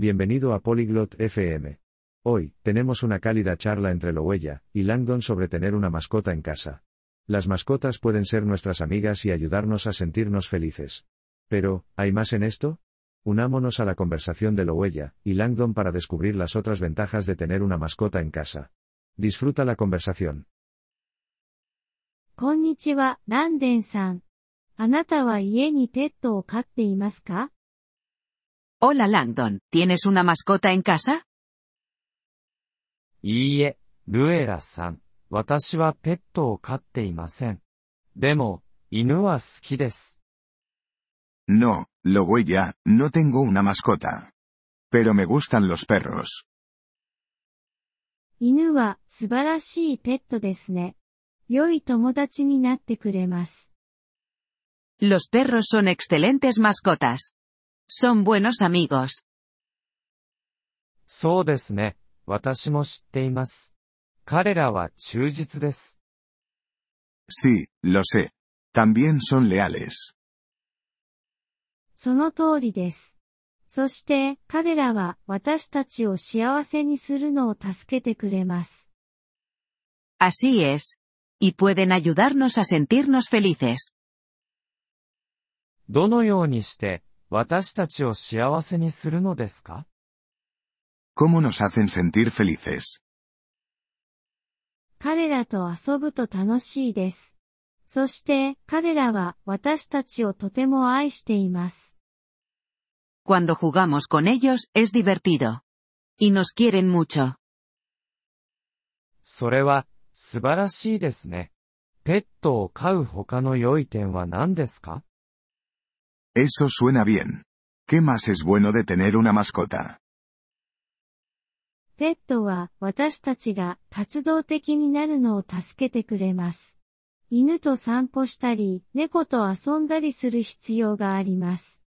Bienvenido a Polyglot FM. Hoy, tenemos una cálida charla entre Loella y Langdon sobre tener una mascota en casa. Las mascotas pueden ser nuestras amigas y ayudarnos a sentirnos felices. Pero, ¿hay más en esto? Unámonos a la conversación de Loella y Langdon para descubrir las otras ventajas de tener una mascota en casa. Disfruta la conversación. Konnichiwa, Langdon-san. Wa ni petto o ka? Hola Langdon, ¿tienes una mascota en casa? いいえ、ルエラさん。私はペットを飼っていません。でも、犬は好きです。 No, lo huella, no tengo una mascota. Pero me gustan los perros. 犬は素晴らしいペットですね。良い友達になってくれます。 Los perros son excelentes mascotas. Son buenos amigos. そうですね。私も知っています。彼らは忠実です。Sí, lo sé. También son leales. その通りです。そして、彼らは私たちを幸せにするのを助けてくれます。Así es. Y pueden ayudarnos a sentirnos felices. どのようにして、私たちを幸せにするのですか ¿Cómo nos hacen sentir felices? 彼らと遊ぶと楽しいです。そして、彼らは私たちをとても愛しています。Cuando jugamos con ellos, es divertido. Y nos quieren mucho. それは、素晴らしいですね。ペットを飼う他の良い点は何ですか Eso suena bien. ¿Qué más es bueno de tener una mascota? ペットは私たちが活動的になるのを助けてくれます。犬と散歩したり、猫と遊んだりする必要があります。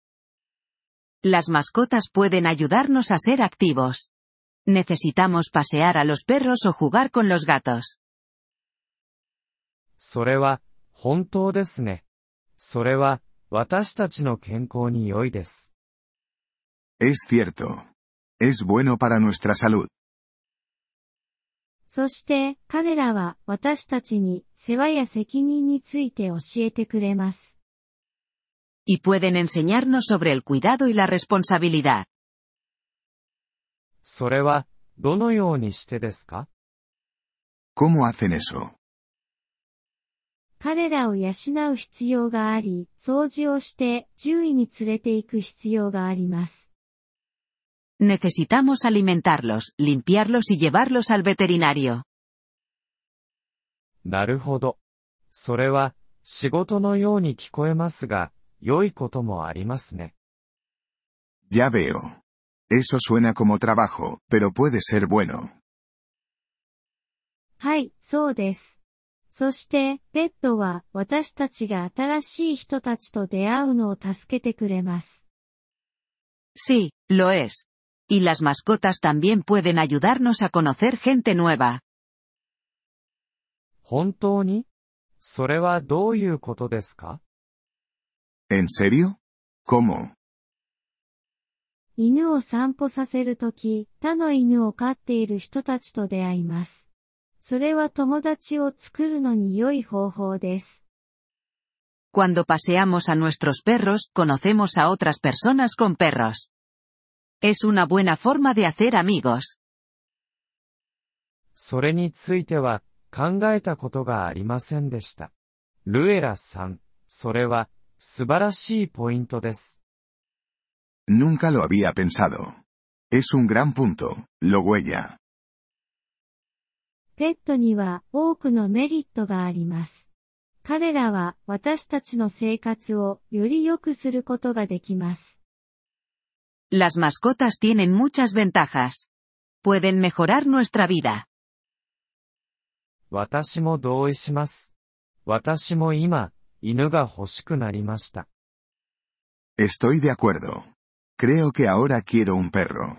Las mascotas pueden ayudarnos a ser activos. Necesitamos pasear a los perros o jugar con los gatos. それは、本当ですね。それは、 私たちの健康に良いです。Es cierto. Es bueno para nuestra salud. そして、彼らは私たちに世話や責任について教えてくれます。Y pueden enseñarnos sobre el cuidado y la responsabilidad. それは、どのようにしてですか ¿Cómo hacen eso? 彼らを養う必要があり、掃除をして獣医に連れて行く必要があります。Necesitamos alimentarlos, limpiarlos y llevarlos al veterinario. なるほど。それは、仕事のように聞こえますが、良いこともありますね。Ya veo. Eso suena como trabajo, pero puede ser bueno. はい、そうです。そして、ペットは私たちが新しい人たちと出会うのを助けてくれます。Sí, lo es. Y las mascotas también pueden ayudarnos a conocer gente nueva. 本当にそれはどういうことですか ¿En serio? ¿Cómo? 犬を散歩させるとき、他の犬を飼っている人たちと出会います。それは友達を作るのに良い方法です。 Cuando paseamos a nuestros perros, conocemos a otras personas con perros. Es una buena forma de hacer amigos. それについては、考えたことがありませんでした。ルエラさん、それは、素晴らしいポイントです。 Nunca lo había pensado. Es un gran punto, lo huella. ペットには多くのメリットがあります。彼らは私たちの生活をより良くすることができます。Las mascotas tienen muchas ventajas. Pueden mejorar nuestra vida. 私も同意します。私も今、犬が欲しくなりました。Estoy de acuerdo. Creo que ahora quiero un perro.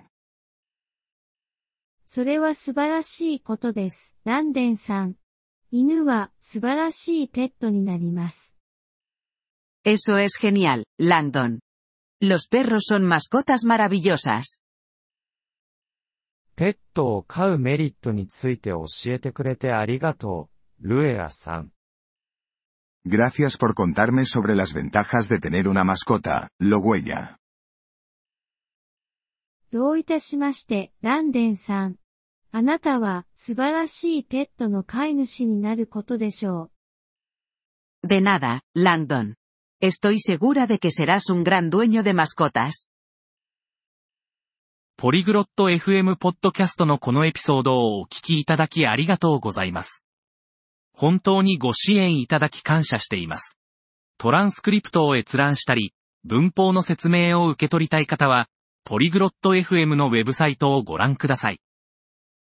それは素晴らしいことです。ランデンさん。犬は素晴らしいペットになります。Eso es genial, Langdon. Los perros son mascotas maravillosas. ペットを飼うメリットについて教えてくれてありがとう、ルエラさん。Gracias por contarme sobre las ventajas de tener una mascota, lo huella. どういたしまして、ランデンさん。あなたは素晴らしいペットの飼い主になることでしょう。De nada, Langdon. Estoy segura de que serás un gran dueño de mascotas. ポリグロット FM ポッドキャストのこのエピソードをお聞きいただきありがとうございます。本当にご支援いただき感謝しています。トランスクリプトを閲覧したり、文法の説明を受け取りたい方は、ポリグロット FM のウェブサイトをご覧ください。